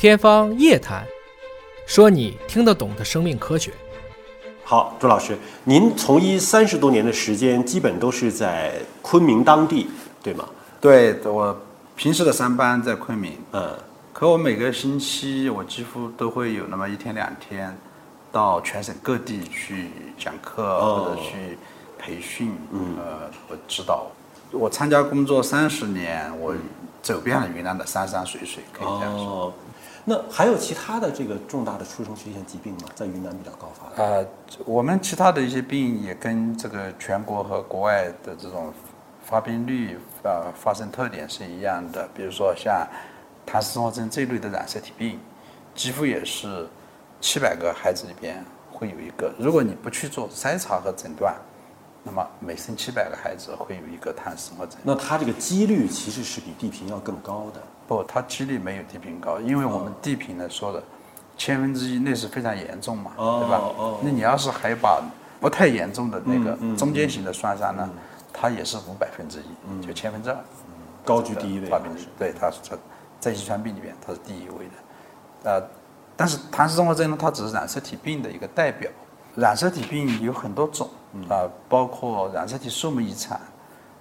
天方夜谭，说你听得懂的生命科学。好，朱老师，您从医三十多年的时间，基本都是在昆明当地，对吗？对，我平时的上班在昆明，嗯，可我每个星期我几乎都会有那么一天两天，到全省各地去讲课哦或者去培训，嗯呃，我指导。我参加工作三十年，我走遍了云南的山山水水，可以这样说。哦，那还有其他的这个重大的出生缺陷疾病吗？在云南比较高发的？呃，我们其他的一些病也跟这个全国和国外的这种发病率、呃发生特点是一样的。比如说像唐氏综合征这一类的染色体病，几乎也是七百个孩子里边会有一个。如果你不去做筛查和诊断，那么每生七百个孩子会有一个唐氏综合征。那它这个几率其实是比地贫要更高的。不，它几率没有地贫高，因为我们地贫呢说的千分之一，那是非常严重嘛，哦对吧？哦。那你要是还把不太严重的那个中间型的栓塞呢，它也是五百分之一，就千分之二，高居第一位。发病率，对，它是在在遗传病里面它是第一位的，呃，但是唐氏综合症呢，它只是染色体病的一个代表，染色体病有很多种啊、包括染色体数目异常，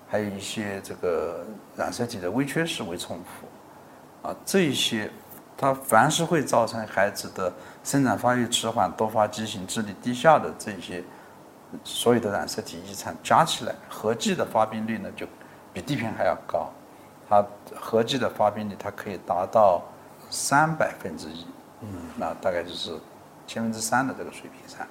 还有一些这个染色体的微缺失微重复。啊，这一些，它凡是会造成孩子的生长发育迟缓、多发畸形、智力低下的这些所有的染色体异常加起来，合计的发病率呢就比地平还要高，它合计的发病率它可以达到三百分之一，嗯，那大概就是千分之三的这个水平上。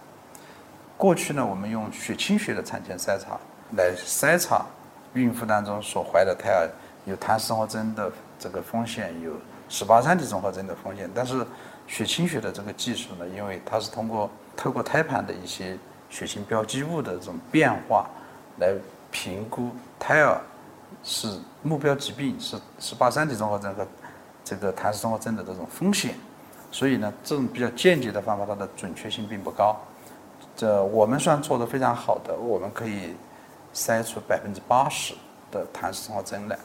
过去呢，我们用血清学的产前筛查来筛查孕妇当中所怀的胎儿有唐氏综合征的这个风险，有十八三体综合征的风险。但是血清学的这个技术呢，因为它是通过透过胎盘的一些血清标记物的这种变化来评估胎儿是目标疾病是十八三体综合征和这个唐氏综合征的这种风险。所以呢，这种比较间接的方法，它的准确性并不高。这我们算做的非常好的，我们可以筛出百分之八十的唐氏综合征来，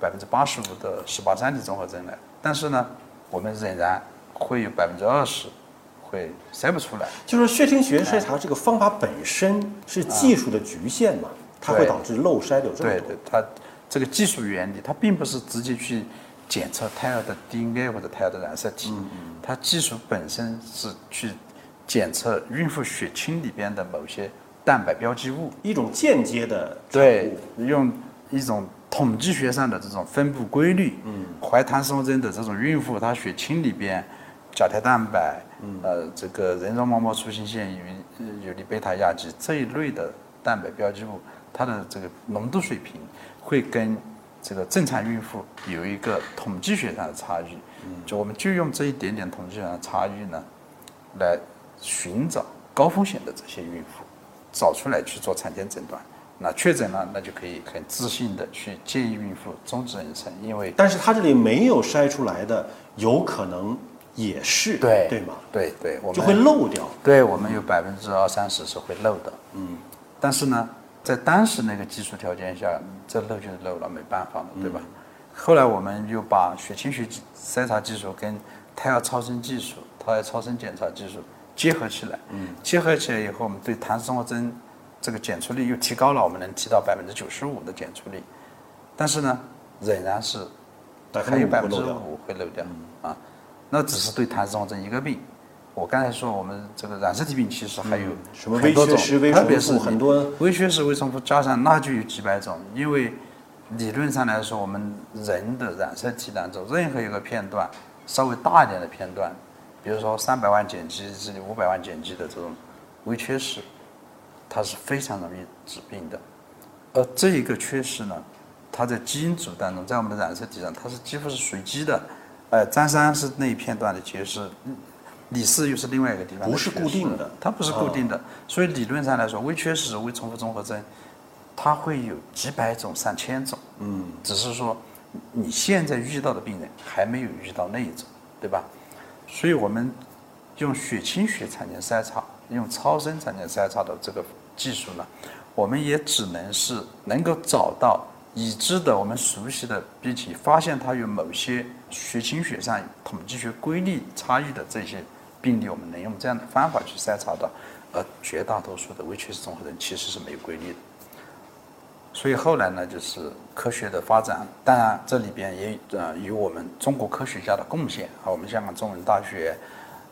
百分之八十五的十八三体综合征来。但是呢，我们仍然会有百分之二十会筛不出来。就是血清学筛查这个方法本身是技术的局限嘛，它会导致漏筛的有这么多。对对，它这个技术原理，它并不是直接去检测胎儿的 DNA 或者胎儿的染色体，它技术本身是去检测孕妇血清里边的某些蛋白标记物。一种间接的对，用一种统计学上的这种分布规律，嗯，怀唐氏综合征的这种孕妇，她血清里边甲胎蛋白，嗯。呃，这个人绒毛膜粗性腺与呃有利贝塔亚基这一类的蛋白标记物，它的这个浓度水平会跟这个正常孕妇有一个统计学上的差距，就我们就用这一点点统计学上的差距呢，来寻找高风险的这些孕妇，找出来去做产前诊断。那确诊了，那就可以很自信的去建议孕妇终止妊娠，因为但是它这里没有筛出来的，有可能也是对对吗？对对，我们就会漏掉。对我们有百分之二三十是会漏的，嗯，但是呢，在当时那个技术条件下，这漏就是漏了，没办法了，对吧？后来我们又把血清学技筛查技术跟胎儿超声技术、胎儿超声检查技术结合起来，嗯，结合起来以后，我们对唐氏综合征这个检出率又提高了，我们能提到百分之九十五的检出率，但是呢，仍然是还有百分之五会漏掉。啊，那只是对唐氏综合征一个病。我刚才说，我们这个染色体病其实还有嗯什么很多种特别是很多。微缺失、微重复加上那就有几百种。因为理论上来说，我们人的染色体当中任何一个片段稍微大一点的片段，比如说三百万碱基至五百万碱基的这种微缺失，它是非常容易致病的。而这一个缺失呢，它在基因组当中，在我们的染色体上，它是几乎是随机的。呃，张三是那一片段的缺失，嗯李四又是另外一个地方不是固定的它不是固定的。所以理论上来说，微缺失、微重复综合征，它会有几百种、上千种。嗯，只是说你现在遇到的病人还没有遇到那一种，对吧？所以我们用血清学产前筛查，用超声产前筛查的这个技术呢，我们也只能是能够找到已知的、我们熟悉的，并且发现它有某些血清学上统计学规律差异的这些病例，我们能用这样的方法去筛查到，而绝大多数的微缺失综合征其实是没有规律的。所以后来呢，就是科学的发展，当然这里边也呃有我们中国科学家的贡献啊，我们香港中文大学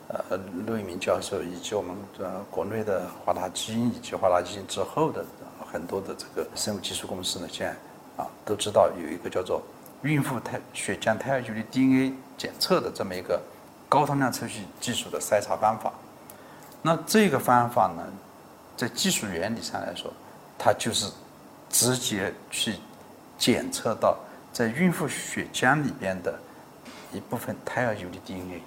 呃陆一鸣教授，以及我们呃国内的华大基因以及华大基因之后的很多的这个生物技术公司呢，现在啊都知道有一个叫做孕妇胎血浆胎儿距离 DNA 检测的这么一个高通量测序技术的筛查方法。那这个方法呢，在技术原理上来说，它就是直接去检测到在孕妇血浆里边的一部分胎儿游离 DNA。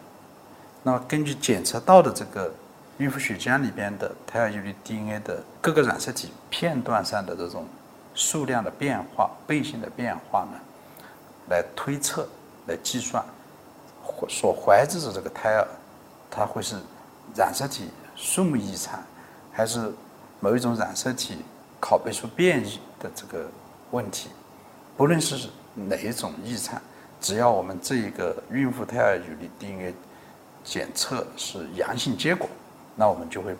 那么根据检测到的这个孕妇血浆里边的胎儿游离 DNA 的各个染色体片段上的这种数量的变化、倍性的变化呢，来推测、来计算所怀着的这个胎儿，它会是染色体数目异常，还是某一种染色体拷贝数变异？的这个问题，不论是哪一种异常，只要我们这一个孕妇胎儿有的 DNA 检测是阳性结果，那我们就会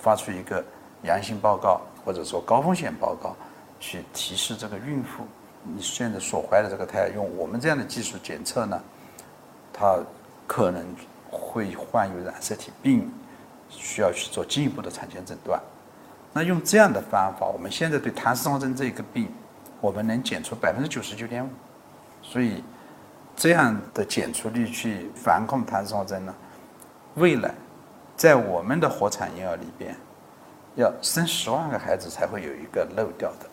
发出一个阳性报告或者说高风险报告，去提示这个孕妇，你现在所怀的这个胎儿用我们这样的技术检测呢，它可能会患有染色体病，需要去做进一步的产前诊断。那用这样的方法，我们现在对唐氏综合征这个病，我们能检出百分之九十九点五，所以这样的检出率去防控唐氏综合征呢，未来在我们的活产婴儿里边，要生十万个孩子才会有一个漏掉的，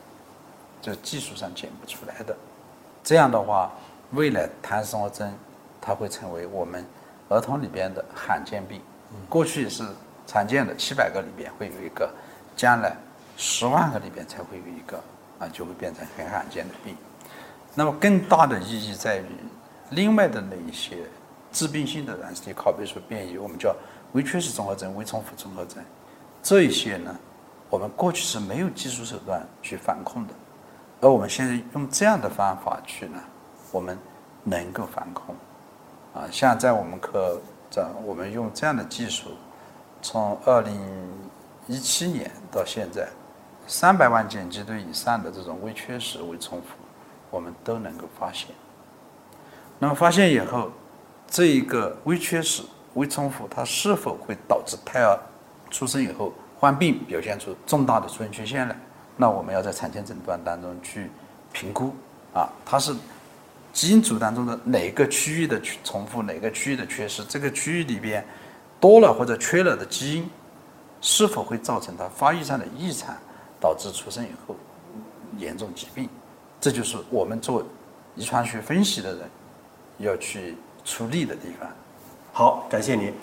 这是技术上检不出来的。这样的话，未来唐氏综合征它会成为我们儿童里边的罕见病，过去是常见的，七百个里边会有一个。将来十万个里边才会有一个啊，就会变成很罕见的病。那么更大的意义在于，另外的那一些致病性的染色体拷贝数变异，我们叫微缺失综合征、微重复综合征，这一些呢，我们过去是没有技术手段去防控的，而我们现在用这样的方法去呢，我们能够防控。啊，像在我们科，这我们用这样的技术，从二零。一七年到现在，三百万碱基对以上的这种微缺失、微重复，我们都能够发现。那么发现以后，这一个微缺失、微重复，它是否会导致胎儿出生以后患病，表现出重大的出生缺陷来？那我们要在产前诊断当中去评估啊，它是基因组当中的哪个区域的重复，哪个区域的缺失？这个区域里边多了或者缺了的基因。是否会造成他发育上的异常，导致出生以后严重疾病？这就是我们做遗传学分析的人要去出力的地方。好，感谢您。